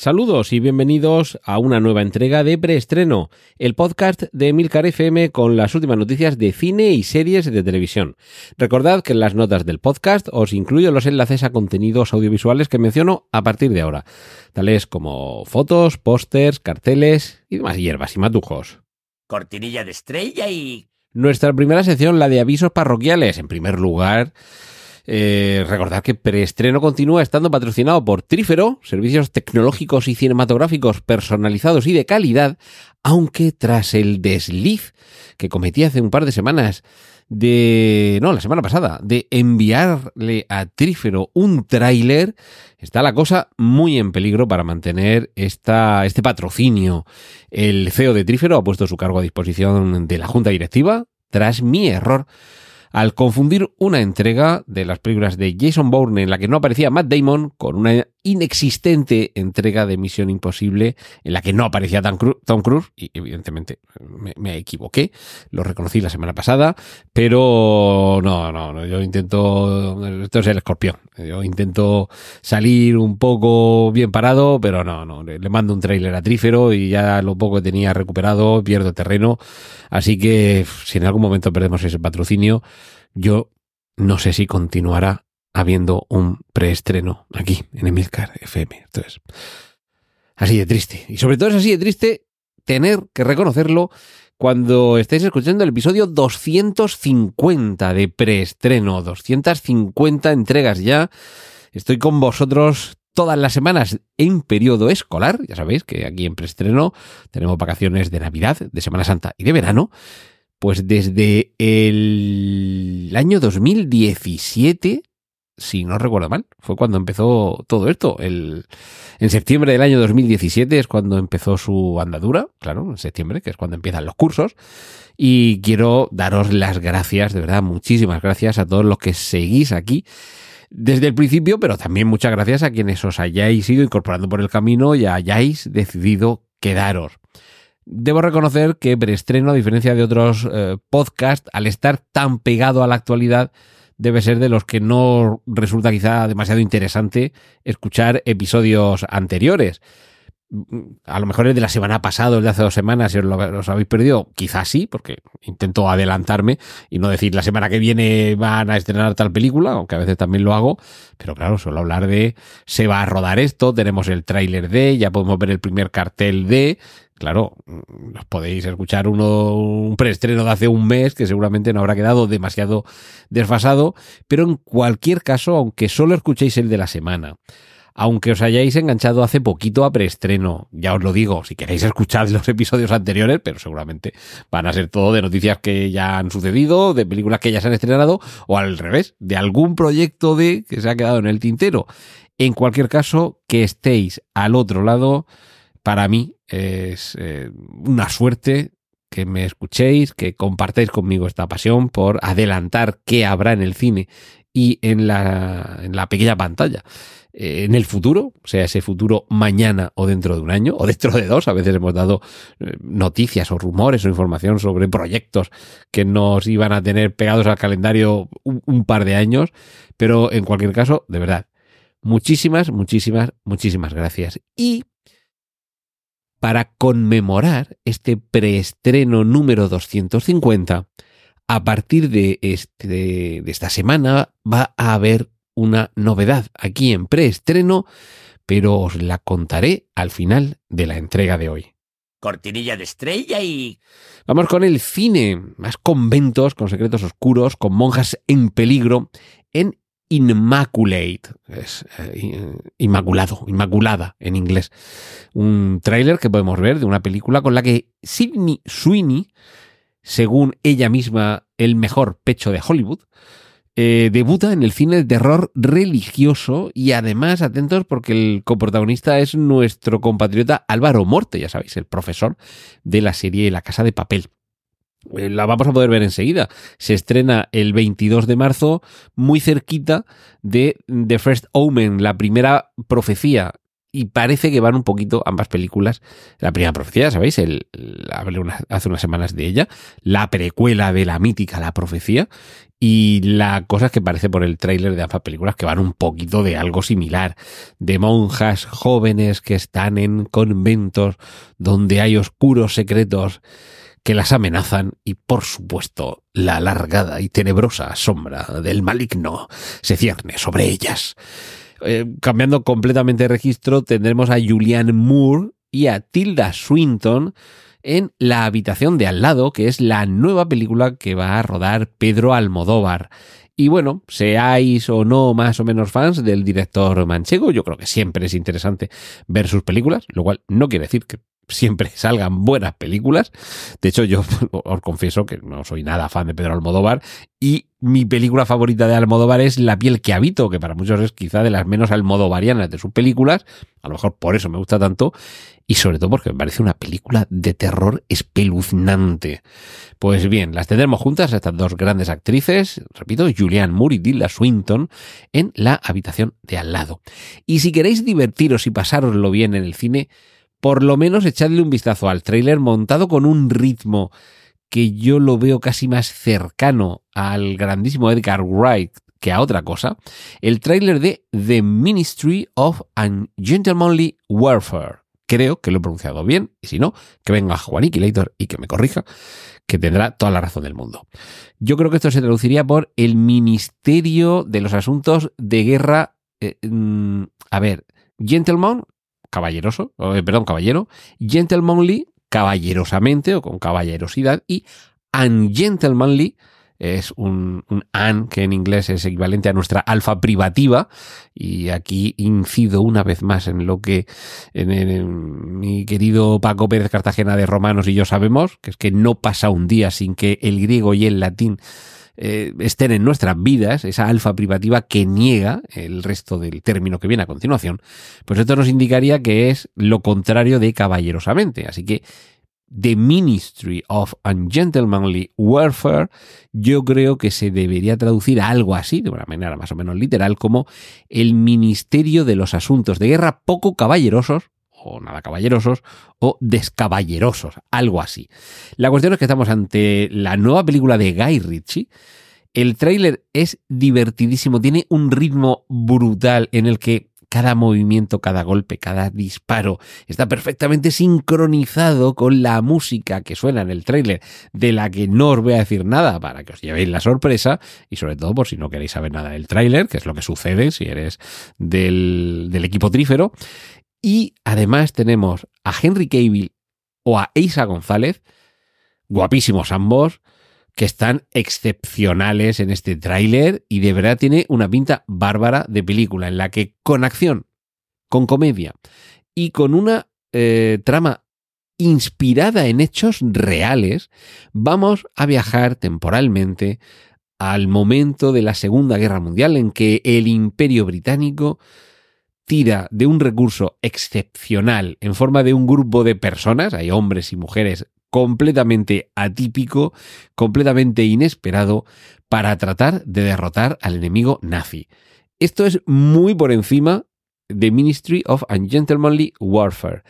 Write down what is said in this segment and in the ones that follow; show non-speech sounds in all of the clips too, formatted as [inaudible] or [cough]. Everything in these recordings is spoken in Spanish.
Saludos y bienvenidos a una nueva entrega de Preestreno, el podcast de Milcar FM con las últimas noticias de cine y series de televisión. Recordad que en las notas del podcast os incluyo los enlaces a contenidos audiovisuales que menciono a partir de ahora, tales como fotos, pósters, carteles y demás hierbas y matujos. Cortinilla de estrella y... Nuestra primera sección, la de avisos parroquiales. En primer lugar, eh, recordad que Preestreno continúa estando patrocinado por Trífero, servicios tecnológicos y cinematográficos personalizados y de calidad, aunque tras el desliz que cometí hace un par de semanas de... no, la semana pasada, de enviarle a Trífero un tráiler, está la cosa muy en peligro para mantener esta, este patrocinio. El CEO de Trífero ha puesto su cargo a disposición de la Junta Directiva tras mi error al confundir una entrega de las películas de Jason Bourne en la que no aparecía Matt Damon con una inexistente entrega de Misión Imposible en la que no aparecía Tom Cruise y evidentemente me, equivoqué, lo reconocí la semana pasada, pero no, no, no, yo intento, esto es el escorpión, yo intento salir un poco bien parado, pero no, no, le mando un tráiler a Trífero y ya lo poco que tenía recuperado pierdo terreno, así que si en algún momento perdemos ese patrocinio, yo no sé si continuará habiendo un preestreno aquí en Emilcar FM. Entonces, así de triste. Y sobre todo es así de triste tener que reconocerlo cuando estéis escuchando el episodio 250 de preestreno. 250 entregas ya. Estoy con vosotros todas las semanas en periodo escolar. Ya sabéis que aquí en preestreno tenemos vacaciones de Navidad, de Semana Santa y de verano. Pues desde el año 2017 si no recuerdo mal, fue cuando empezó todo esto. El, en septiembre del año 2017 es cuando empezó su andadura, claro, en septiembre, que es cuando empiezan los cursos. Y quiero daros las gracias, de verdad, muchísimas gracias a todos los que seguís aquí desde el principio, pero también muchas gracias a quienes os hayáis ido incorporando por el camino y hayáis decidido quedaros. Debo reconocer que preestreno, a diferencia de otros eh, podcasts, al estar tan pegado a la actualidad, debe ser de los que no resulta quizá demasiado interesante escuchar episodios anteriores. A lo mejor el de la semana pasada, el de hace dos semanas, si os, lo, habéis perdido, quizás sí, porque intento adelantarme y no decir la semana que viene van a estrenar tal película, aunque a veces también lo hago, pero claro, suelo hablar de se va a rodar esto, tenemos el tráiler de, ya podemos ver el primer cartel de, claro, mm, os podéis escuchar uno, un preestreno de hace un mes que seguramente no habrá quedado demasiado desfasado, pero en cualquier caso, aunque solo escuchéis el de la semana, aunque os hayáis enganchado hace poquito a preestreno, ya os lo digo, si queréis escuchar los episodios anteriores, pero seguramente van a ser todo de noticias que ya han sucedido, de películas que ya se han estrenado, o al revés, de algún proyecto de que se ha quedado en el tintero. En cualquier caso, que estéis al otro lado, para mí es eh, una suerte que me escuchéis, que compartáis conmigo esta pasión por adelantar qué habrá en el cine y en la, en la pequeña pantalla. Eh, en el futuro, sea ese futuro mañana o dentro de un año o dentro de dos, a veces hemos dado eh, noticias o rumores o información sobre proyectos que nos iban a tener pegados al calendario un, un par de años, pero en cualquier caso, de verdad, muchísimas, muchísimas, muchísimas gracias. Y para conmemorar este preestreno número 250, a partir de, este, de esta semana va a haber una novedad aquí en preestreno, pero os la contaré al final de la entrega de hoy. Cortinilla de estrella y... Vamos con el cine, más conventos, con secretos oscuros, con monjas en peligro, en Immaculate, es eh, inmaculado, inmaculada en inglés. Un tráiler que podemos ver de una película con la que Sidney Sweeney, según ella misma, el mejor pecho de Hollywood, eh, debuta en el cine de terror religioso y además atentos porque el coprotagonista es nuestro compatriota Álvaro Morte, ya sabéis, el profesor de la serie La Casa de Papel. Eh, La vamos a poder ver enseguida. Se estrena el 22 de marzo, muy cerquita de The First Omen, la primera profecía. Y parece que van un poquito ambas películas. La primera profecía, ¿sabéis? El, hace unas semanas de ella. La precuela de la mítica La Profecía. Y la cosa que parece por el tráiler de ambas películas que van un poquito de algo similar. De monjas jóvenes que están en conventos donde hay oscuros secretos que las amenazan y por supuesto la alargada y tenebrosa sombra del maligno se cierne sobre ellas. Eh, cambiando completamente de registro tendremos a Julianne Moore y a Tilda Swinton en La habitación de al lado, que es la nueva película que va a rodar Pedro Almodóvar. Y bueno, seáis o no más o menos fans del director manchego, yo creo que siempre es interesante ver sus películas, lo cual no quiere decir que siempre [laughs] salgan buenas películas. De hecho, yo [laughs] os confieso que no soy nada fan de Pedro Almodóvar y mi película favorita de Almodóvar es La piel que habito, que para muchos es quizá de las menos almodovarianas de sus películas. A lo mejor por eso me gusta tanto y sobre todo porque me parece una película de terror espeluznante. Pues bien, las tendremos juntas estas dos grandes actrices, repito, Julianne Moore y Tilda Swinton, en la habitación de al lado. Y si queréis divertiros y pasároslo bien en el cine, por lo menos echadle un vistazo al tráiler montado con un ritmo que yo lo veo casi más cercano al grandísimo Edgar Wright que a otra cosa, el tráiler de The Ministry of Ungentlemanly Warfare. Creo que lo he pronunciado bien, y si no, que venga Juaniquilator y que me corrija, que tendrá toda la razón del mundo. Yo creo que esto se traduciría por el Ministerio de los Asuntos de Guerra. eh, mm, a ver, Gentleman, caballeroso, eh, perdón, caballero, Gentlemanly, caballerosamente o con caballerosidad, y Ungentlemanly, es un, un an que en inglés es equivalente a nuestra alfa privativa y aquí incido una vez más en lo que en, mi querido Paco Pérez Cartagena de Romanos y yo sabemos, que es que no pasa un día sin que el griego y el latín eh, estén en nuestras vidas, esa alfa privativa que niega el resto del término que viene a continuación, pues esto nos indicaría que es lo contrario de caballerosamente. Así que The Ministry of Ungentlemanly Warfare, yo creo que se debería traducir a algo así, de una manera más o menos literal, como el Ministerio de los Asuntos de Guerra poco caballerosos, o nada caballerosos, o descaballerosos, algo así. La cuestión es que estamos ante la nueva película de Guy Ritchie. El tráiler es divertidísimo, tiene un ritmo brutal en el que cada movimiento, cada golpe, cada disparo está perfectamente sincronizado con la música que suena en el tráiler, de la que no os voy a decir nada para que os llevéis la sorpresa y sobre todo por si no queréis saber nada del tráiler, que es lo que sucede si eres del, del equipo trífero. Y además tenemos a Henry Cavill o a Isa González, guapísimos ambos, que están excepcionales en este tráiler y de verdad tiene una pinta bárbara de película en la que con acción, con comedia y con una eh, trama inspirada en hechos reales, vamos a viajar temporalmente al momento de la Segunda Guerra Mundial en que el Imperio Británico tira de un recurso excepcional en forma de un grupo de personas, hay hombres y mujeres completamente atípico, completamente inesperado, para tratar de derrotar al enemigo nazi. Esto es muy por encima de Ministry of Ungentlemanly Warfare.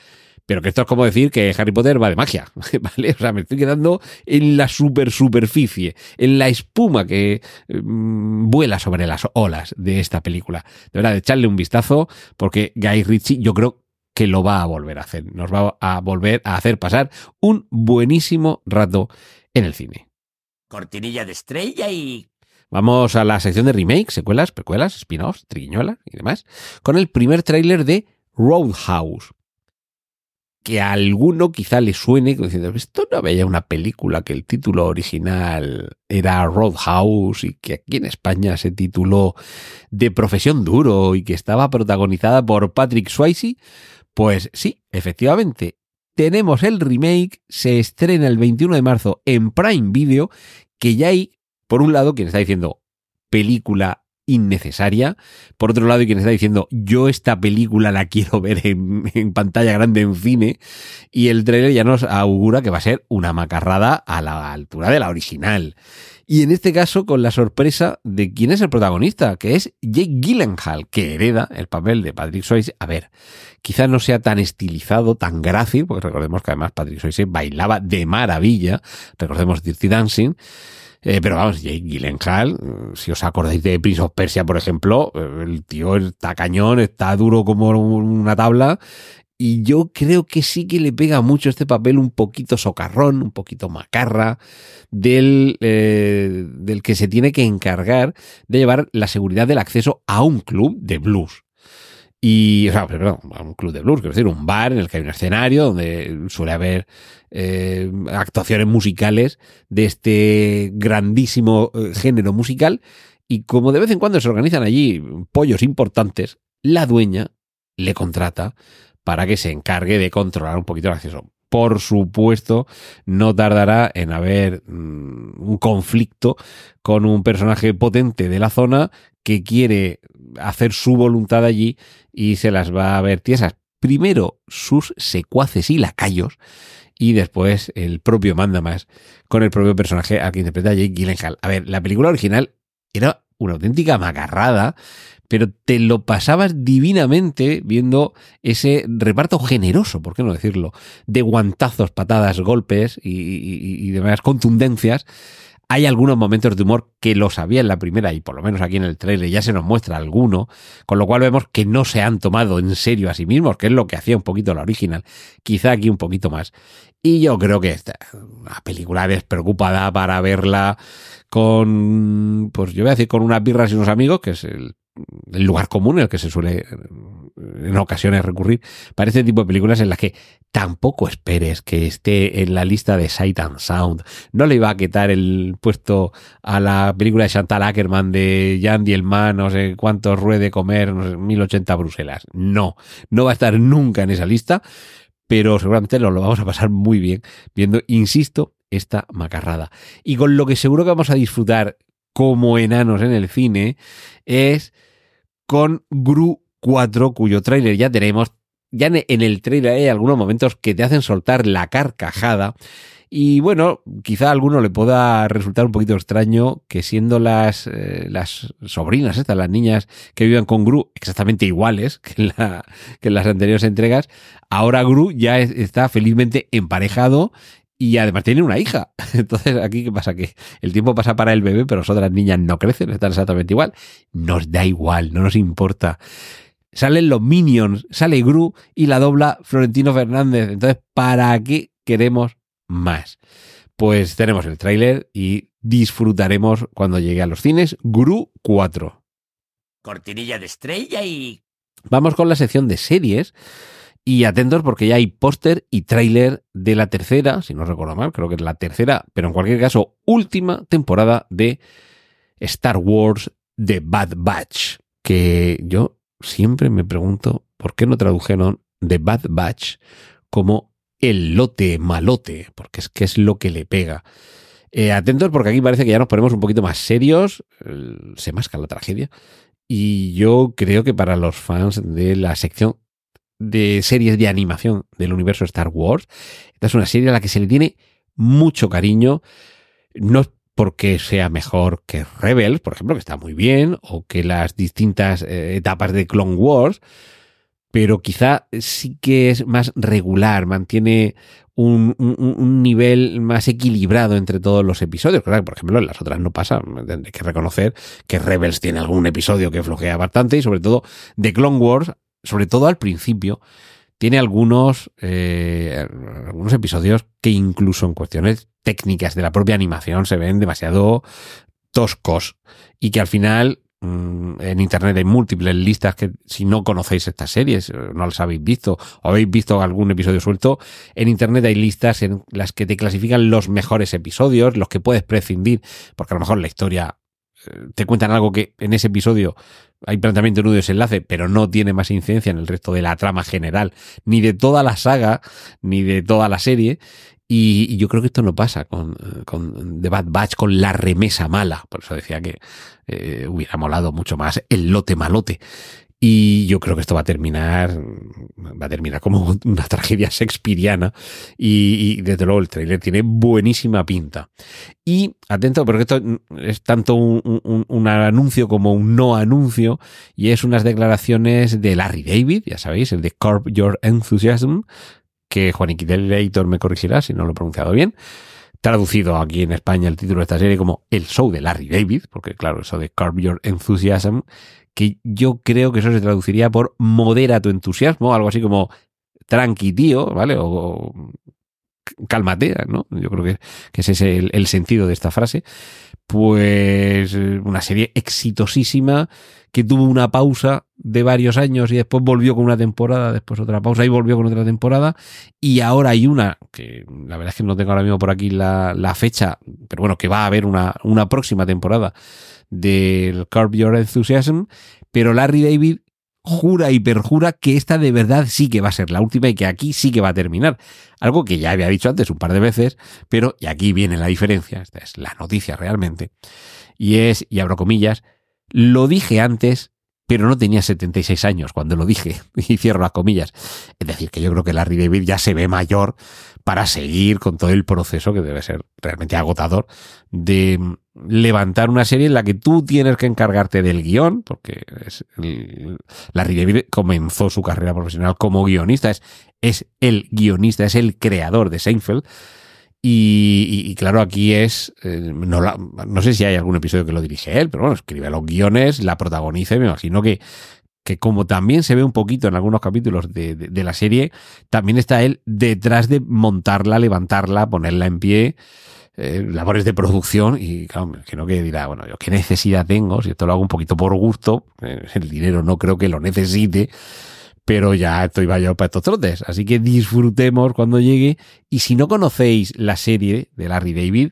Pero que esto es como decir que Harry Potter va de magia, [laughs] ¿vale? O sea, me estoy quedando en la super superficie, en la espuma que mm, vuela sobre las olas de esta película. De verdad, echarle un vistazo, porque Guy Ritchie yo creo que lo va a volver a hacer. Nos va a volver a hacer pasar un buenísimo rato en el cine. Cortinilla de estrella y... Vamos a la sección de remake, secuelas, precuelas, spin-offs, triquiñuelas y demás, con el primer tráiler de Roadhouse. Que a alguno quizá le suene diciendo, esto no había una película que el título original era Roadhouse y que aquí en España se tituló De profesión duro y que estaba protagonizada por Patrick Swayze. Pues sí, efectivamente, tenemos el remake, se estrena el 21 de marzo en Prime Video, que ya hay, por un lado, quien está diciendo película innecesaria. Por otro lado, hay quien está diciendo, yo esta película la quiero ver en, pantalla grande en cine. Y el trailer ya nos augura que va a ser una macarrada a la altura de la original. Y en este caso, con la sorpresa de quién es el protagonista, que es Jake Gyllenhaal, que hereda el papel de Patrick Swayze. A ver, quizás no sea tan estilizado, tan grácil, porque recordemos que además Patrick Swayze bailaba de maravilla. Recordemos Dirty Dancing. Eh, pero vamos, Jake Gyllenhaal, si os acordáis de Prince of Persia, por ejemplo, el tío está cañón, está duro como una tabla y yo creo que sí que le pega mucho este papel un poquito socarrón, un poquito macarra, del, eh, del que se tiene que encargar de llevar la seguridad del acceso a un club de blues. Y, o sea, perdón, un club de blues, quiero decir, un bar en el que hay un escenario donde suele haber eh, actuaciones musicales de este grandísimo eh, género musical. Y como de vez en cuando se organizan allí pollos importantes, la dueña le contrata para que se encargue de controlar un poquito el acceso. Por supuesto, no tardará en haber mm, un conflicto con un personaje potente de la zona que quiere hacer su voluntad allí y se las va a ver tiesas. Primero sus secuaces y lacayos y después el propio manda más con el propio personaje al que interpreta Jake Gyllenhaal. A ver, la película original era una auténtica macarrada, pero te lo pasabas divinamente viendo ese reparto generoso, por qué no decirlo, de guantazos, patadas, golpes y, y, y demás contundencias. Hay algunos momentos de humor que lo sabía en la primera y por lo menos aquí en el trailer ya se nos muestra alguno, con lo cual vemos que no se han tomado en serio a sí mismos, que es lo que hacía un poquito la original, quizá aquí un poquito más. Y yo creo que esta una película despreocupada para verla con, pues yo voy a decir con unas birras y unos amigos, que es el el lugar común en el que se suele en ocasiones recurrir para este tipo de películas en las que tampoco esperes que esté en la lista de Sight and Sound. No le iba a quitar el puesto a la película de Chantal Ackerman de Jan Dielman, no sé cuántos ruede comer, no sé, 1080 Bruselas. No, no va a estar nunca en esa lista, pero seguramente nos lo vamos a pasar muy bien viendo, insisto, esta macarrada. Y con lo que seguro que vamos a disfrutar como enanos en el cine es con Gru 4, cuyo tráiler ya tenemos. Ya en el tráiler hay algunos momentos que te hacen soltar la carcajada. Y bueno, quizá a alguno le pueda resultar un poquito extraño que siendo las, eh, las sobrinas, estas, las niñas que viven con Gru exactamente iguales que en, las anteriores entregas, ahora Gru ya es- está felizmente emparejado y además tiene una hija. [laughs] Entonces, aquí, ¿qué pasa? Que el tiempo pasa para el bebé, pero las otras niñas no crecen, están exactamente igual. Nos da igual, no nos importa. Salen los Minions, sale Gru y la dobla Florentino Fernández. Entonces, ¿para qué queremos más? Pues tenemos el tráiler y disfrutaremos cuando llegue a los cines Gru 4. Cortinilla de estrella y... Vamos con la sección de series. Y atentos porque ya hay póster y tráiler de la tercera, si no recuerdo mal, creo que es la tercera, pero en cualquier caso, última temporada de Star Wars The Bad Batch. Que yo siempre me pregunto por qué no tradujeron The Bad Batch como el lote malote, porque es que es lo que le pega. Eh, atentos porque aquí parece que ya nos ponemos un poquito más serios, el- se masca la tragedia. Y yo creo que para los fans de la sección de series de animación del universo Star Wars, esta es una serie a la que se le tiene mucho cariño. No porque sea mejor que Rebels, por ejemplo, que está muy bien, o que las distintas eh, etapas de Clone Wars, pero quizá sí que es más regular, mantiene un, nivel más equilibrado entre todos los episodios. Claro, por ejemplo, en las otras no pasa. Hay que reconocer que Rebels tiene algún episodio que flojea bastante y sobre todo de Clone Wars, sobre todo al principio, tiene algunos, eh, algunos episodios que incluso en cuestiones técnicas de la propia animación se ven demasiado toscos y que al final mm, en internet hay múltiples listas que si no conocéis estas series, eh, no las habéis visto o habéis visto algún episodio suelto, en internet hay listas en las que te clasifican los mejores episodios, los que puedes prescindir, porque a lo mejor la historia eh, te cuentan algo que en ese episodio hay planteamiento nudo y desenlace, pero no tiene más incidencia en el resto de la trama general, ni de toda la saga, ni de toda la serie. Y, yo creo que esto no pasa con, eh, con The Bad Batch, con la remesa mala. Por eso decía que eh, hubiera molado mucho más el lote malote. Y yo creo que esto va a terminar, va a terminar como [laughs] una tragedia shakespeariana. Y, desde luego el trailer tiene buenísima pinta. Y atento, porque esto es tanto un, un- un anuncio como un no anuncio. Y es unas declaraciones de Larry David, ya sabéis, el de Curb Your Enthusiasm, que Juaniquí del Editor me corregirá si no lo he pronunciado bien. Traducido aquí en España el título de esta serie como El Show de Larry David, porque claro, eso de Curb Your Enthusiasm, que yo creo que eso se traduciría por modera tu entusiasmo, algo así como tranqui tío, ¿vale? O cálmate, ¿no? Yo creo que, ese es el, sentido de esta frase. Pues eh, una serie exitosísima que tuvo una pausa de varios años y después volvió con una temporada, después otra pausa y volvió con otra temporada. Y ahora hay una, que la verdad es que no tengo ahora mismo por aquí la, la fecha, pero bueno, que va a haber una, una próxima temporada del Curb Your Enthusiasm, pero Larry David jura y perjura que esta de verdad sí que va a ser la última y que aquí sí que va a terminar. Algo que ya había dicho antes un par de veces, pero y aquí viene la diferencia, esta es la noticia realmente, y es, y abro comillas, lo dije antes, pero no tenía 76 años cuando lo dije, [laughs] y cierro las comillas. Es decir, que yo creo que Larry David ya se ve mayor para seguir con todo el proceso que debe ser realmente agotador de levantar una serie en la que tú tienes que encargarte del guion, porque es el- Larry David comenzó su carrera profesional como guionista, es, es el guionista, es el creador de Seinfeld. Y, y- y claro, aquí es, eh, no, la- no sé si hay algún episodio que lo dirige él, pero bueno, escribe los guiones, la protagoniza y me imagino que, que como también se ve un poquito en algunos capítulos de, de- de la serie, también está él detrás de montarla, levantarla, ponerla en pie, eh, labores de producción y claro, me imagino que dirá, bueno, yo qué necesidad tengo, si esto lo hago un poquito por gusto, eh, el dinero no creo que lo necesite, pero ya estoy vaya para estos trotes. Así que disfrutemos cuando llegue. Y si no conocéis la serie de Larry David,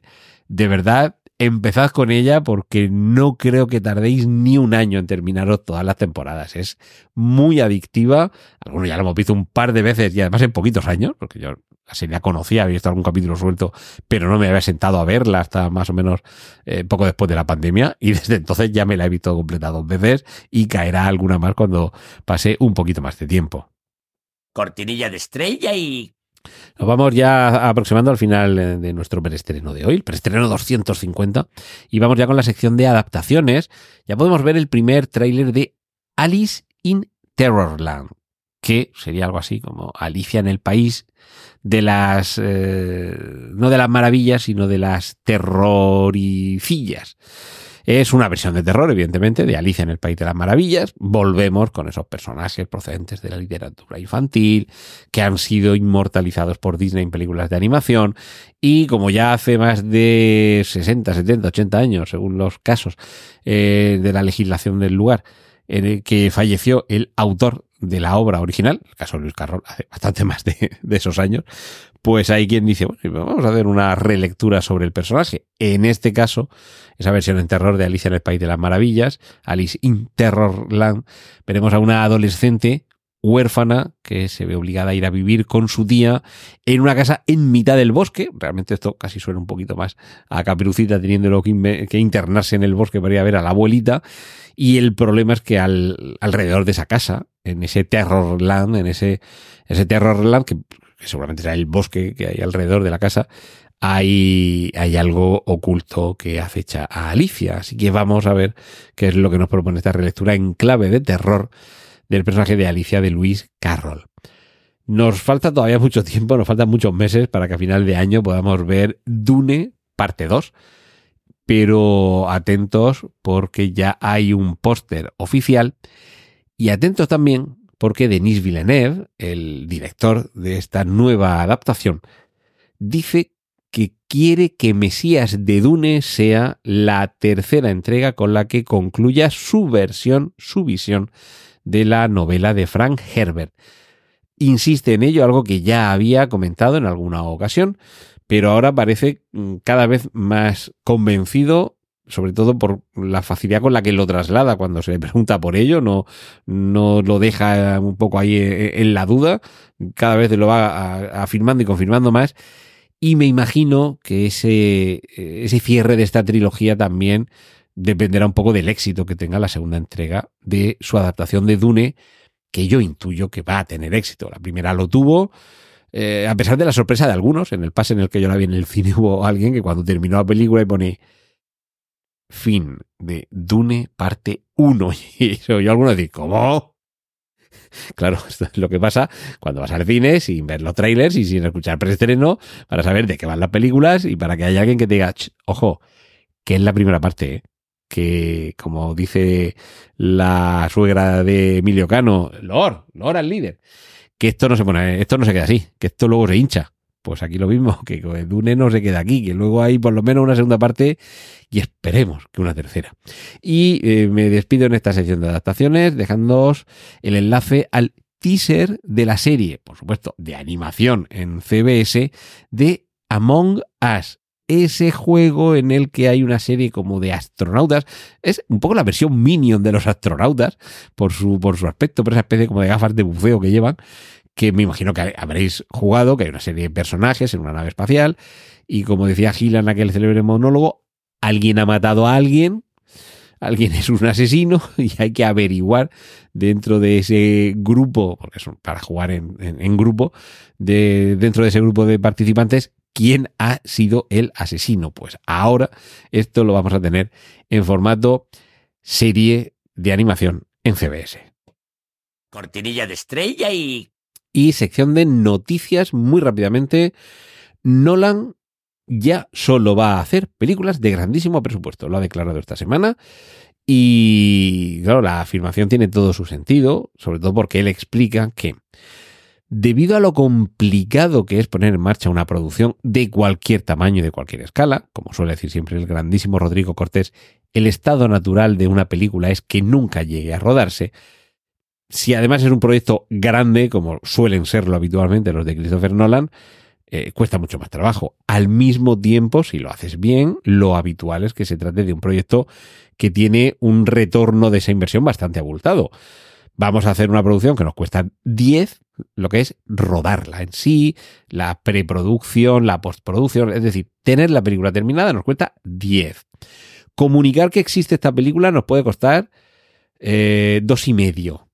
de verdad, empezad con ella porque no creo que tardéis ni un año en terminaros todas las temporadas. Es muy adictiva. Algunos ya lo hemos visto un par de veces y además en poquitos años, porque yo la serie la conocía, había visto algún capítulo suelto, pero no me había sentado a verla hasta más o menos eh, poco después de la pandemia y [laughs] desde entonces ya me la he visto completa dos veces y caerá alguna más cuando pase un poquito más de tiempo. Cortinilla de estrella y... Nos vamos ya aproximando al final eh, de nuestro preestreno de hoy, el preestreno 250, y vamos ya con la sección de adaptaciones. Ya podemos ver el primer tráiler de Alice in Terrorland, que sería algo así como Alicia en el país de las eh, no de las maravillas, sino de las terroricillas. Es una versión de terror, evidentemente, de Alicia en el País de las Maravillas. Volvemos con esos personajes procedentes de la literatura infantil, que han sido inmortalizados por Disney en películas de animación. Y como ya hace más de 60, 70, 80 años, según los casos eh, de la legislación del lugar, en el que falleció el autor de la obra original, el caso de Luis Carroll, hace bastante [laughs] más de, de esos años, pues hay quien dice, bueno, vamos a hacer una relectura sobre el personaje. En este caso, esa versión en terror de Alicia en el País de las Maravillas, Alice in Terrorland, veremos a una adolescente huérfana que se ve obligada a ir a vivir con su tía en una casa en mitad del bosque. Realmente esto casi suena un poquito más a Caperucita teniendo que, que internarse en el bosque para ir a ver a la abuelita. Y el problema es que al, alrededor de esa casa, en ese Terrorland, en ese, ese Terrorland, que, que seguramente será el bosque que hay alrededor de la casa, hay, hay algo oculto que acecha a Alicia. Así que vamos a ver qué es lo que nos propone esta relectura en clave de terror del personaje de Alicia de Luis Carroll. Nos falta todavía mucho tiempo, nos faltan muchos meses para que a final de año podamos ver Dune parte 2. Pero atentos porque ya hay un póster oficial y atentos también porque Denis Villeneuve, el director de esta nueva adaptación, dice que quiere que Mesías de Dune sea la tercera entrega con la que concluya su versión, su visión de la novela de Frank Herbert. Insiste en ello, algo que ya había comentado en alguna ocasión, pero ahora parece mm, cada vez más convencido, sobre todo por la facilidad con la que lo traslada cuando se le pregunta por ello, no, no lo deja un poco ahí en la duda, cada vez lo va afirmando y confirmando más. Y me imagino que ese, ese cierre de esta trilogía también dependerá un poco del éxito que tenga la segunda entrega de su adaptación de Dune, que yo intuyo que va a tener éxito. La primera lo tuvo, eh, a pesar de la sorpresa de algunos, en el pase en el que yo la vi en el cine [laughs] hubo alguien que cuando terminó la película y pone fin de Dune parte 1. [laughs] Y eso yo algunos digo, ¿cómo? Claro, [laughs] esto es lo que pasa cuando vas al cine sin ver los trailers y sin escuchar preestreno para saber de qué van las películas y para que haya alguien que te diga, ojo, que es la primera parte, ¿eh? que como dice la suegra de Emilio Cano, Lord, Lord al líder, que esto no se pone, esto no se queda así, que esto luego se hincha. Pues aquí lo mismo, [laughs] que Dune no se queda aquí, que luego hay por lo menos una segunda parte y esperemos que una tercera. Y eh, me despido en esta sección de adaptaciones dejándoos el enlace al teaser de la serie, por supuesto, de animación en CBS de Among Us. Ese juego en el que hay una serie como de astronautas. Es un poco la versión minion de los astronautas por su, por su aspecto, por esa especie como de gafas de buceo que llevan que me imagino que habréis jugado, que hay una serie de personajes en una nave espacial, y como decía Gil en aquel célebre monólogo, alguien ha matado a alguien, alguien es un asesino, [laughs] y hay que averiguar dentro de ese grupo, porque es para jugar en, grupo, de, dentro de ese grupo de participantes, quién ha sido el asesino. Pues ahora esto lo vamos a tener en formato serie de animación en CBS. Cortinilla de estrella y y sección de noticias muy rápidamente. Nolan ya solo va a hacer películas de grandísimo presupuesto, lo ha declarado esta semana. Y claro, la afirmación tiene todo su sentido, sobre todo porque él explica que debido a lo complicado que es poner en marcha una producción de cualquier tamaño y de cualquier escala, como suele decir siempre el grandísimo Rodrigo Cortés, el estado natural de una película es que nunca llegue a rodarse, si además es un proyecto grande, como suelen serlo habitualmente los de Christopher Nolan, eh, cuesta mucho más trabajo. Al mismo tiempo, si lo haces bien, lo habitual es que se trate de un proyecto que tiene un retorno de esa inversión bastante abultado. Vamos a hacer una producción que nos cuesta 10, lo que es rodarla en sí, la preproducción, la postproducción, es decir, tener la película terminada nos cuesta 10. Comunicar que existe esta película nos puede costar eh, dos y medio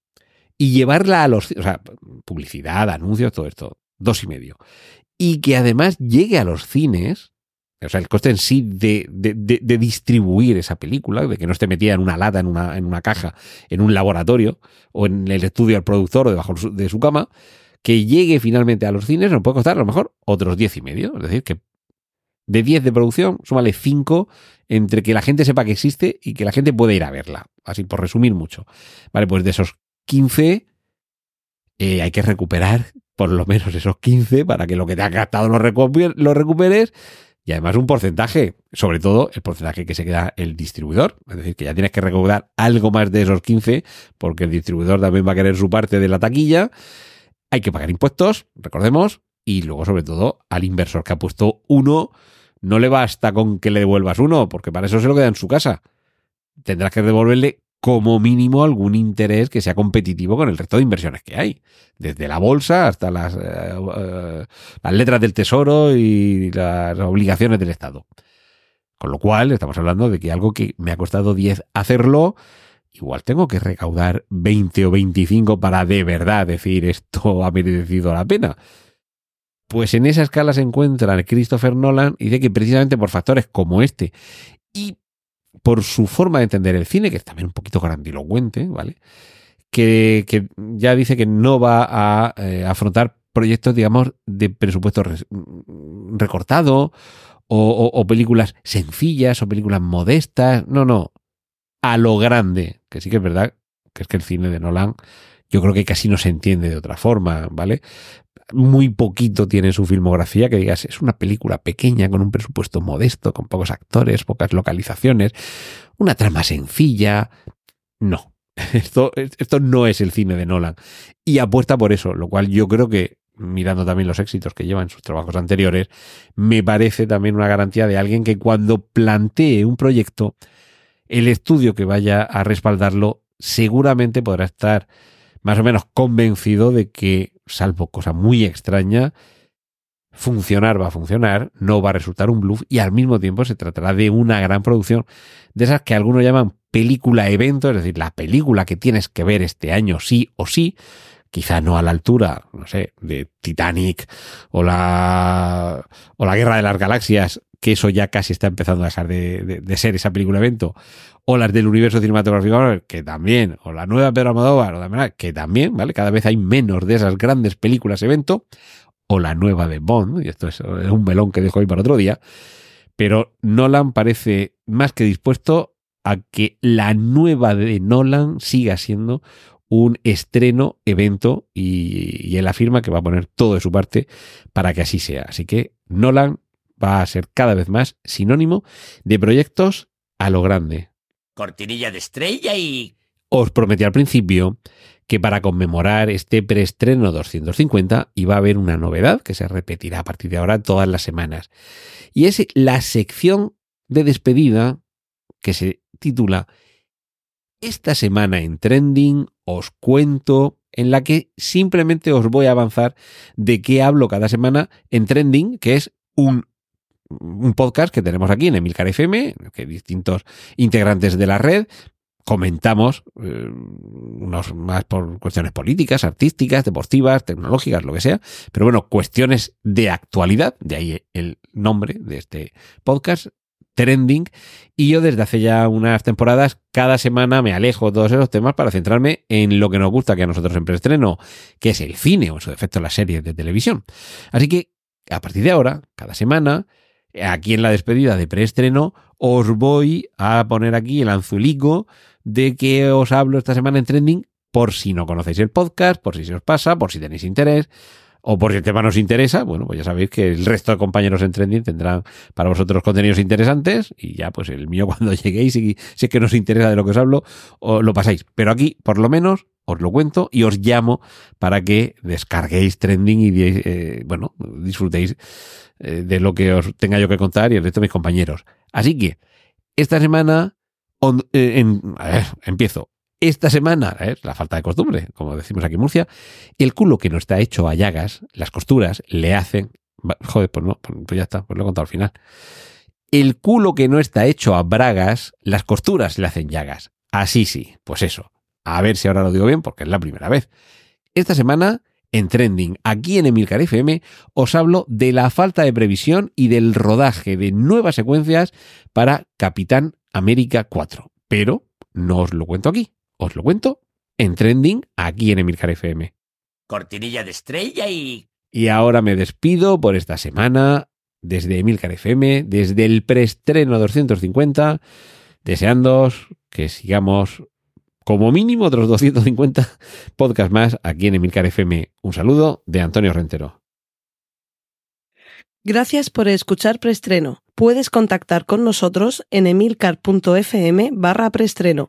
y llevarla a los... O sea, publicidad, anuncios, todo esto, dos y medio. Y que además llegue a los cines, o sea, el coste en sí de, de, distribuir esa película, de que no esté metida en una lata, en una, en una caja, en un laboratorio o en el estudio del productor o debajo de su cama, que llegue finalmente a los cines nos puede costar a lo mejor otros diez y medio. Es decir, que de 10 de producción, súmale 5 entre que la gente sepa que existe y que la gente puede ir a verla. Así por resumir mucho. Vale, pues de esos 15, eh, hay que recuperar por lo menos esos 15 para que lo que te ha gastado lo, recuperes y además un porcentaje, sobre todo el porcentaje que se queda el distribuidor. Es decir, que ya tienes que recuperar algo más de esos 15 porque el distribuidor también va a querer su parte de la taquilla. Hay que pagar impuestos, recordemos, y luego sobre todo al inversor que ha puesto uno, no le basta con que le devuelvas uno, porque para eso se lo queda en su casa. Tendrás que devolverle como mínimo algún interés que sea competitivo con el resto de inversiones que hay, desde la bolsa hasta las, eh, eh, las letras del tesoro y las obligaciones del Estado. Con lo cual, estamos hablando de que algo que me ha costado 10 hacerlo, igual tengo que recaudar 20 o 25 para de verdad decir esto ha merecido la pena. Pues en esa escala se encuentra Christopher Nolan y dice que precisamente por factores como este y por su forma de entender el cine, que es también un poquito grandilocuente, ¿vale? Que, ya dice que no va a eh, afrontar proyectos, digamos, de presupuesto recortado o, o, películas sencillas o películas modestas. No, no. A lo grande. Que sí que es verdad que es que el cine de Nolan yo creo que casi no se entiende de otra forma, ¿vale? muy poquito tiene su filmografía, que digas, es una película pequeña con un presupuesto modesto, con pocos actores, pocas localizaciones, una trama sencilla. No, [laughs] esto, esto no es el cine de Nolan. Y apuesta por eso, lo cual yo creo que, mirando también los éxitos que lleva en sus trabajos anteriores, me parece también una garantía de alguien que cuando plantee un proyecto, el estudio que vaya a respaldarlo seguramente podrá estar más o menos convencido de que salvo cosa muy extraña, funcionar va a funcionar, no va a resultar un bluff y al mismo tiempo se tratará de una gran producción de esas que algunos llaman película evento, es decir, la película que tienes que ver este año sí o sí, quizá no a la altura, no sé, de Titanic o la, o la Guerra de las Galaxias, que eso ya casi está empezando a dejar de, ser esa película evento, o las del universo cinematográfico, que también, o la nueva Pedro Almodóvar, que también, ¿vale? Cada vez hay menos de esas grandes películas evento, o la nueva de Bond, y esto es un melón que dejo ahí para otro día, pero Nolan parece más que dispuesto a que la nueva de Nolan siga siendo un estreno evento y, él afirma que va a poner todo de su parte para que así sea. Así que Nolan va a ser cada vez más sinónimo de proyectos a lo grande. Cortinilla de estrella y... Os prometí al principio que para conmemorar este preestreno 250 iba a haber una novedad que se repetirá a partir de ahora todas las semanas. Y es la sección de despedida que se titula Esta semana en Trending os cuento en la que simplemente os voy a avanzar de qué hablo cada semana en Trending, que es un, un podcast que tenemos aquí en Emilcar FM, que distintos integrantes de la red comentamos, eh, unos más por cuestiones políticas, artísticas, deportivas, tecnológicas, lo que sea, pero bueno, cuestiones de actualidad, de ahí el nombre de este podcast, Trending, y yo desde hace ya unas temporadas, cada semana me alejo de todos esos temas para centrarme en lo que nos gusta que a nosotros en preestreno, que es el cine o en su defecto las series de televisión. Así que, a partir de ahora, cada semana, aquí en la despedida de preestreno, os voy a poner aquí el anzulico de que os hablo esta semana en Trending, por si no conocéis el podcast, por si se os pasa, por si tenéis interés, o por si el tema nos interesa, bueno, pues ya sabéis que el resto de compañeros en Trending tendrán para vosotros contenidos interesantes y ya pues el mío [laughs] cuando lleguéis y si es que nos interesa de lo que os hablo, lo pasáis. Pero aquí, por lo menos, os lo cuento y os llamo para que descarguéis Trending y, eh, bueno, disfrutéis eh, de lo que os tenga yo que contar y el resto de mis compañeros. Así que, esta semana eh, en, a ver, empiezo. Esta semana, ¿eh? la falta de costumbre, como decimos aquí en Murcia, el culo que no está hecho a llagas, las costuras le hacen. Joder, pues no, pues ya está, pues lo he contado al final. El culo que no está hecho a bragas, las costuras le hacen llagas. Así sí, pues eso. A ver si ahora lo digo bien, porque es la primera vez. Esta semana, en Trending, aquí en Emilcar FM, os hablo de la falta de previsión y del rodaje de nuevas secuencias para Capitán América 4. Pero no os lo cuento aquí, os lo cuento en Trending aquí en Emilcar FM. Cortinilla de estrella y... Y ahora me despido por esta semana desde Emilcar FM, desde el preestreno 250, deseándoos que sigamos como mínimo otros 250 podcasts más aquí en Emilcar FM. Un saludo de Antonio Rentero. Gracias por escuchar Preestreno. Puedes contactar con nosotros en emilcar.fm barra preestreno,